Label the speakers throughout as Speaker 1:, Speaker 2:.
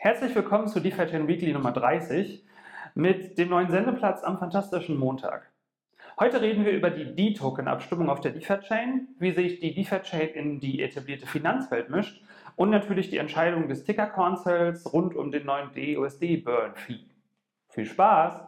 Speaker 1: Herzlich willkommen zu DeFi Chain Weekly Nummer 30 mit dem neuen Sendeplatz am fantastischen Montag. Heute reden wir über die D-Token-Abstimmung auf der DeFi Chain, wie sich die DeFi Chain in die etablierte Finanzwelt mischt und natürlich die Entscheidung des Ticker Councils rund um den neuen DUSD Burn Fee. Viel Spaß!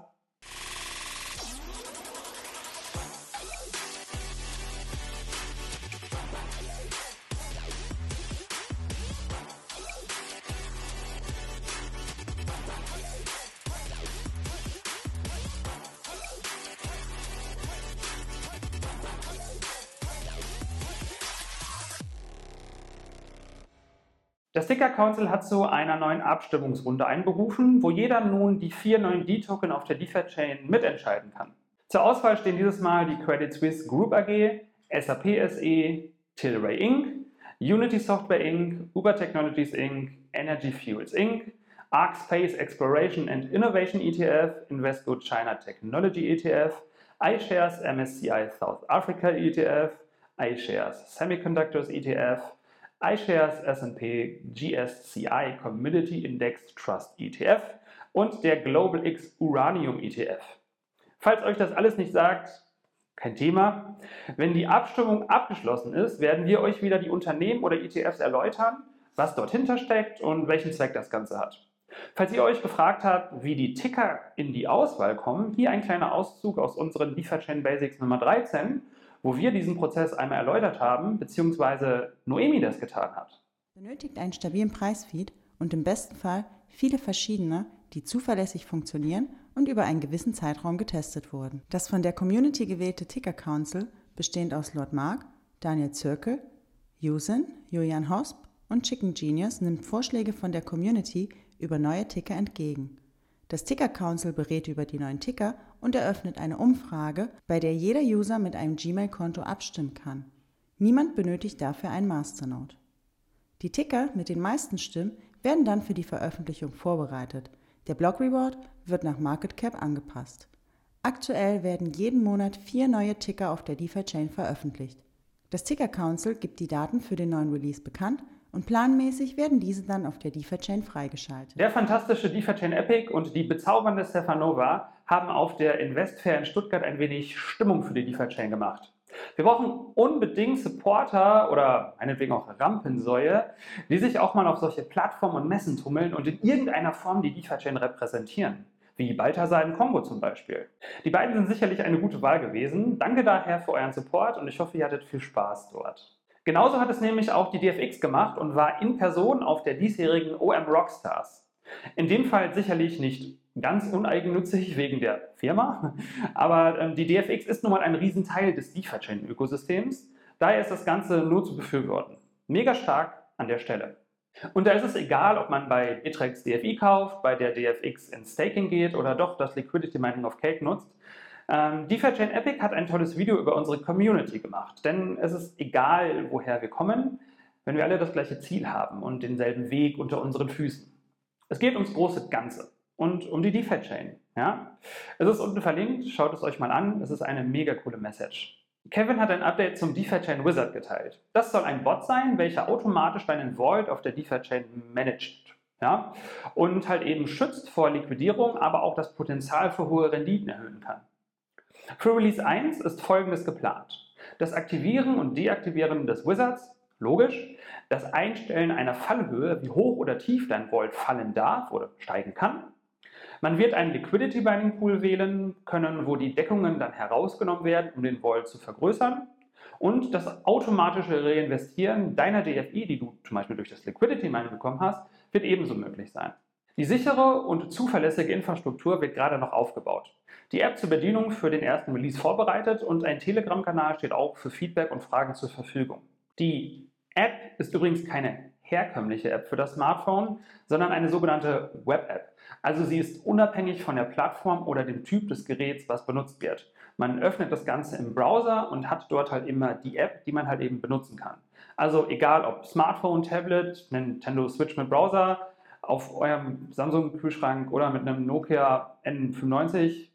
Speaker 1: Das Ticker Council hat zu einer neuen Abstimmungsrunde einberufen, wo jeder nun die vier neuen D-Token auf der DeFi-Chain mitentscheiden kann. Zur Auswahl stehen dieses Mal die Credit Suisse Group AG, SAP SE, Tilray Inc., Unity Software Inc., Uber Technologies Inc., Energy Fuels Inc., ARC Space Exploration and Innovation ETF, Invesco China Technology ETF, iShares MSCI South Africa ETF, iShares Semiconductors ETF, iShares S&P GSCI Community Index Trust ETF und der Global X Uranium ETF. Falls euch das alles nicht sagt, kein Thema. Wenn die Abstimmung abgeschlossen ist, werden wir euch wieder die Unternehmen oder ETFs erläutern, was dort hintersteckt und welchen Zweck das Ganze hat. Falls ihr euch gefragt habt, wie die Ticker in die Auswahl kommen, hier ein kleiner Auszug aus unseren DeFi Basics Nummer 13 wo wir diesen Prozess einmal erläutert haben, beziehungsweise Noemi das getan hat.
Speaker 2: Benötigt einen stabilen Preisfeed und im besten Fall viele verschiedene, die zuverlässig funktionieren und über einen gewissen Zeitraum getestet wurden. Das von der Community gewählte Ticker Council, bestehend aus Lord Mark, Daniel Zirkel, Yusin, Julian Hosp und Chicken Genius, nimmt Vorschläge von der Community über neue Ticker entgegen. Das Ticker Council berät über die neuen Ticker und eröffnet eine Umfrage, bei der jeder User mit einem Gmail-Konto abstimmen kann. Niemand benötigt dafür einen Masternode. Die Ticker mit den meisten Stimmen werden dann für die Veröffentlichung vorbereitet. Der Block Reward wird nach Market Cap angepasst. Aktuell werden jeden Monat vier neue Ticker auf der DeFi-Chain veröffentlicht. Das Ticker Council gibt die Daten für den neuen Release bekannt und planmäßig werden diese dann auf der DeFi-Chain freigeschaltet.
Speaker 1: Der fantastische DeFi-Chain Epic und die bezaubernde Stefanova haben auf der Investfair in Stuttgart ein wenig Stimmung für die DeFi-Chain gemacht. Wir brauchen unbedingt Supporter oder meinetwegen auch Rampensäue, die sich auch mal auf solche Plattformen und Messen tummeln und in irgendeiner Form die DeFi-Chain repräsentieren. Wie Balthasar im Kongo zum Beispiel. Die beiden sind sicherlich eine gute Wahl gewesen. Danke daher für euren Support und ich hoffe, ihr hattet viel Spaß dort. Genauso hat es nämlich auch die DFX gemacht und war in Person auf der diesjährigen OM Rockstars. In dem Fall sicherlich nicht ganz uneigennützig wegen der Firma, aber ähm, die DFX ist nun mal ein Riesenteil des DeFi-Chain-Ökosystems. Daher ist das Ganze nur zu befürworten. Mega stark an der Stelle. Und da ist es egal, ob man bei Bitrex DFI kauft, bei der DFX in Staking geht oder doch das Liquidity Mining of Cake nutzt. Ähm, DeFi-Chain Epic hat ein tolles Video über unsere Community gemacht, denn es ist egal, woher wir kommen, wenn wir alle das gleiche Ziel haben und denselben Weg unter unseren Füßen. Es geht ums große Ganze und um die DeFi-Chain. Ja? Es ist unten verlinkt, schaut es euch mal an, es ist eine mega coole Message. Kevin hat ein Update zum DeFi-Chain Wizard geteilt. Das soll ein Bot sein, welcher automatisch deinen Vault auf der DeFi-Chain managt. Ja? Und halt eben schützt vor Liquidierung, aber auch das Potenzial für hohe Renditen erhöhen kann. Für Release 1 ist folgendes geplant. Das Aktivieren und Deaktivieren des Wizards, logisch. Das Einstellen einer Fallhöhe, wie hoch oder tief dein Vault fallen darf oder steigen kann. Man wird einen Liquidity Binding Pool wählen können, wo die Deckungen dann herausgenommen werden, um den Vault zu vergrößern. Und das automatische Reinvestieren deiner DFI, die du zum Beispiel durch das Liquidity Mining bekommen hast, wird ebenso möglich sein. Die sichere und zuverlässige Infrastruktur wird gerade noch aufgebaut. Die App zur Bedienung für den ersten Release vorbereitet und ein Telegram-Kanal steht auch für Feedback und Fragen zur Verfügung. Die App ist übrigens keine herkömmliche App für das Smartphone, sondern eine sogenannte Web-App. Also sie ist unabhängig von der Plattform oder dem Typ des Geräts, was benutzt wird. Man öffnet das Ganze im Browser und hat dort halt immer die App, die man halt eben benutzen kann. Also egal ob Smartphone, Tablet, Nintendo Switch mit Browser, auf eurem Samsung-Kühlschrank oder mit einem Nokia N95,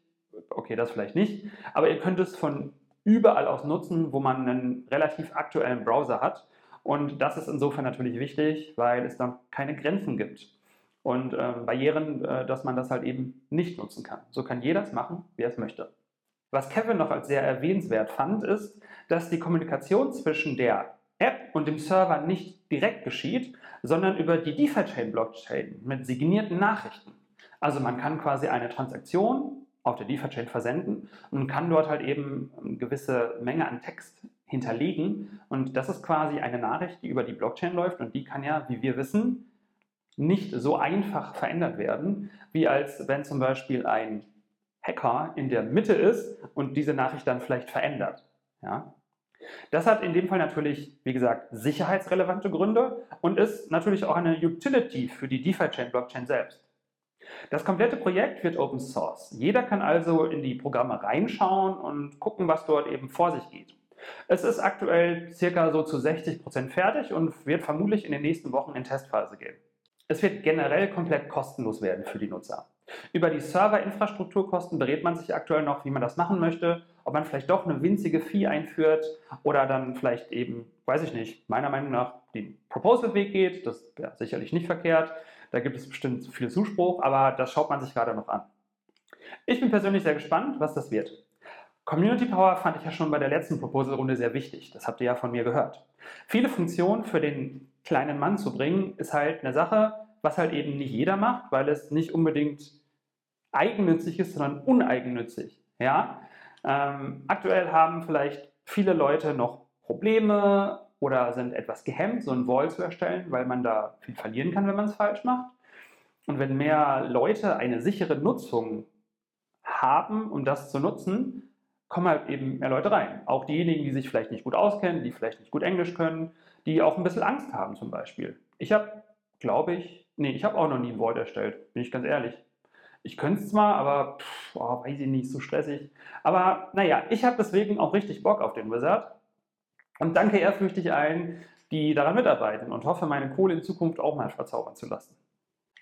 Speaker 1: okay, das vielleicht nicht, aber ihr könnt es von überall aus nutzen, wo man einen relativ aktuellen Browser hat. Und das ist insofern natürlich wichtig, weil es dann keine Grenzen gibt. Und äh, Barrieren, äh, dass man das halt eben nicht nutzen kann. So kann jeder es machen, wie er es möchte. Was Kevin noch als sehr erwähnenswert fand, ist, dass die Kommunikation zwischen der App und dem Server nicht direkt geschieht, sondern über die DeFi-Chain-Blockchain mit signierten Nachrichten. Also man kann quasi eine Transaktion auf der DeFi-Chain versenden und kann dort halt eben eine gewisse Menge an Text hinterlegen. Und das ist quasi eine Nachricht, die über die Blockchain läuft und die kann ja, wie wir wissen, nicht so einfach verändert werden, wie als wenn zum Beispiel ein Hacker in der Mitte ist und diese Nachricht dann vielleicht verändert. Ja? Das hat in dem Fall natürlich, wie gesagt, sicherheitsrelevante Gründe und ist natürlich auch eine Utility für die DeFi-Chain-Blockchain selbst. Das komplette Projekt wird Open Source. Jeder kann also in die Programme reinschauen und gucken, was dort eben vor sich geht. Es ist aktuell circa so zu 60 Prozent fertig und wird vermutlich in den nächsten Wochen in Testphase gehen. Es wird generell komplett kostenlos werden für die Nutzer. Über die Serverinfrastrukturkosten berät man sich aktuell noch, wie man das machen möchte, ob man vielleicht doch eine winzige Fee einführt oder dann vielleicht eben, weiß ich nicht, meiner Meinung nach den Proposal-Weg geht. Das wäre sicherlich nicht verkehrt. Da gibt es bestimmt viel Zuspruch, aber das schaut man sich gerade noch an. Ich bin persönlich sehr gespannt, was das wird. Community Power fand ich ja schon bei der letzten Proposal-Runde sehr wichtig. Das habt ihr ja von mir gehört. Viele Funktionen für den kleinen Mann zu bringen, ist halt eine Sache, was halt eben nicht jeder macht, weil es nicht unbedingt eigennützig ist, sondern uneigennützig. Ja? Ähm, aktuell haben vielleicht viele Leute noch Probleme oder sind etwas gehemmt, so ein Wall zu erstellen, weil man da viel verlieren kann, wenn man es falsch macht. Und wenn mehr Leute eine sichere Nutzung haben, um das zu nutzen, kommen halt eben mehr Leute rein. Auch diejenigen, die sich vielleicht nicht gut auskennen, die vielleicht nicht gut Englisch können, die auch ein bisschen Angst haben zum Beispiel. Ich habe, glaube ich, nee, ich habe auch noch nie ein Vault erstellt, bin ich ganz ehrlich. Ich könnte es zwar, aber pff, oh, weiß ich nicht, so stressig. Aber naja, ich habe deswegen auch richtig Bock auf den Wizard und danke ehrfürchtig allen, die daran mitarbeiten und hoffe, meine Kohle in Zukunft auch mal verzaubern zu lassen.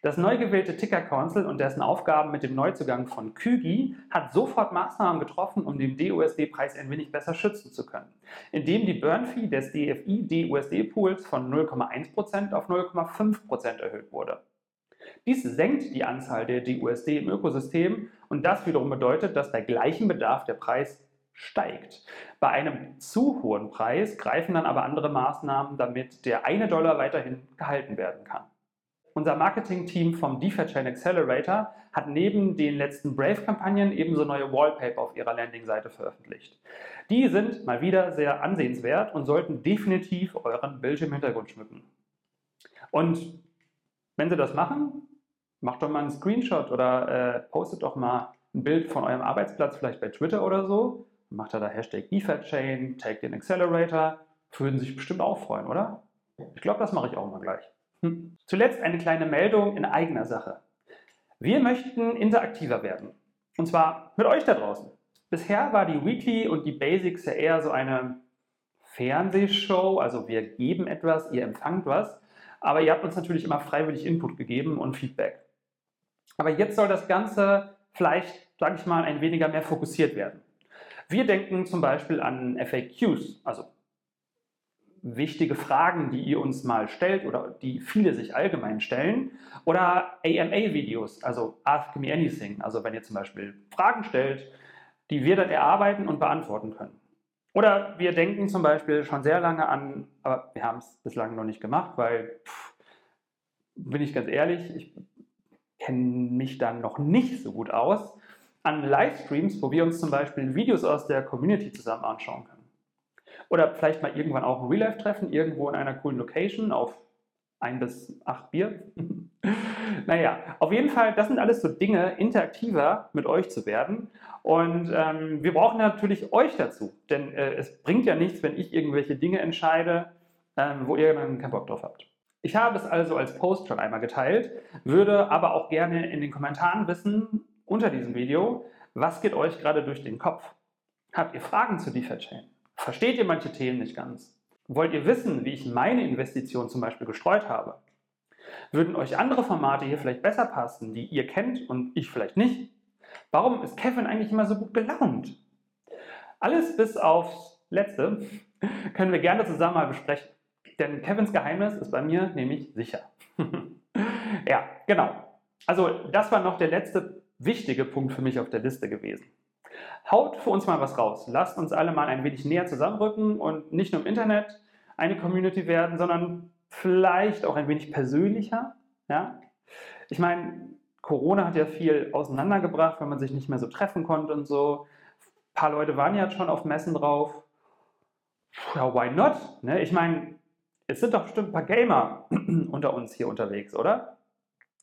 Speaker 1: Das neu gewählte Ticker Council und dessen Aufgaben mit dem Neuzugang von Kügi hat sofort Maßnahmen getroffen, um den DUSD-Preis ein wenig besser schützen zu können, indem die Burn-Fee des DFI-DUSD-Pools von 0,1% auf 0,5% erhöht wurde. Dies senkt die Anzahl der DUSD im Ökosystem und das wiederum bedeutet, dass bei gleichem Bedarf der Preis steigt. Bei einem zu hohen Preis greifen dann aber andere Maßnahmen, damit der eine Dollar weiterhin gehalten werden kann. Unser Marketing-Team vom DeFi Chain Accelerator hat neben den letzten Brave-Kampagnen ebenso neue Wallpaper auf ihrer Landing-Seite veröffentlicht. Die sind mal wieder sehr ansehenswert und sollten definitiv euren Bildschirmhintergrund schmücken. Und wenn sie das machen, macht doch mal einen Screenshot oder äh, postet doch mal ein Bild von eurem Arbeitsplatz, vielleicht bei Twitter oder so. Macht da da Hashtag DeFi-Chain, tag den Accelerator. Würden sich bestimmt auch freuen, oder? Ich glaube, das mache ich auch mal gleich. Hm. Zuletzt eine kleine Meldung in eigener Sache. Wir möchten interaktiver werden. Und zwar mit euch da draußen. Bisher war die Weekly und die Basics ja eher so eine Fernsehshow, also wir geben etwas, ihr empfangt was, aber ihr habt uns natürlich immer freiwillig Input gegeben und Feedback. Aber jetzt soll das Ganze vielleicht, sage ich mal, ein weniger mehr fokussiert werden. Wir denken zum Beispiel an FAQs, also wichtige Fragen, die ihr uns mal stellt oder die viele sich allgemein stellen. Oder AMA-Videos, also Ask Me Anything. Also wenn ihr zum Beispiel Fragen stellt, die wir dann erarbeiten und beantworten können. Oder wir denken zum Beispiel schon sehr lange an, aber wir haben es bislang noch nicht gemacht, weil, pff, bin ich ganz ehrlich, ich kenne mich dann noch nicht so gut aus, an Livestreams, wo wir uns zum Beispiel Videos aus der Community zusammen anschauen können. Oder vielleicht mal irgendwann auch ein Real-Life-Treffen, irgendwo in einer coolen Location auf ein bis acht Bier. naja, auf jeden Fall, das sind alles so Dinge, interaktiver mit euch zu werden. Und ähm, wir brauchen natürlich euch dazu, denn äh, es bringt ja nichts, wenn ich irgendwelche Dinge entscheide, ähm, wo ihr dann keinen Bock drauf habt. Ich habe es also als Post schon einmal geteilt, würde aber auch gerne in den Kommentaren wissen, unter diesem Video, was geht euch gerade durch den Kopf? Habt ihr Fragen zu DeFi Chain? Versteht ihr manche Themen nicht ganz? Wollt ihr wissen, wie ich meine Investition zum Beispiel gestreut habe? Würden euch andere Formate hier vielleicht besser passen, die ihr kennt und ich vielleicht nicht? Warum ist Kevin eigentlich immer so gut gelaunt? Alles bis aufs Letzte können wir gerne zusammen mal besprechen. Denn Kevins Geheimnis ist bei mir nämlich sicher. Ja, genau. Also das war noch der letzte wichtige Punkt für mich auf der Liste gewesen. Haut für uns mal was raus. Lasst uns alle mal ein wenig näher zusammenrücken und nicht nur im Internet eine Community werden, sondern vielleicht auch ein wenig persönlicher. Ja? Ich meine, Corona hat ja viel auseinandergebracht, wenn man sich nicht mehr so treffen konnte und so. Ein paar Leute waren ja schon auf Messen drauf. Ja, why not? Ne? Ich meine, es sind doch bestimmt ein paar Gamer unter uns hier unterwegs, oder?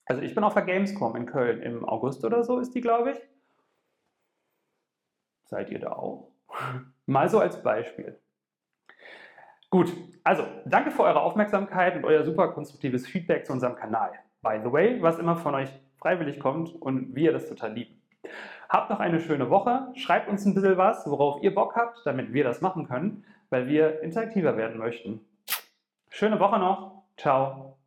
Speaker 1: Also ich bin auf der Gamescom in Köln im August oder so ist die, glaube ich. Seid ihr da auch? Mal so als Beispiel. Gut, also danke für eure Aufmerksamkeit und euer super konstruktives Feedback zu unserem Kanal. By the way, was immer von euch freiwillig kommt und wir das total lieben. Habt noch eine schöne Woche. Schreibt uns ein bisschen was, worauf ihr Bock habt, damit wir das machen können, weil wir interaktiver werden möchten. Schöne Woche noch. Ciao.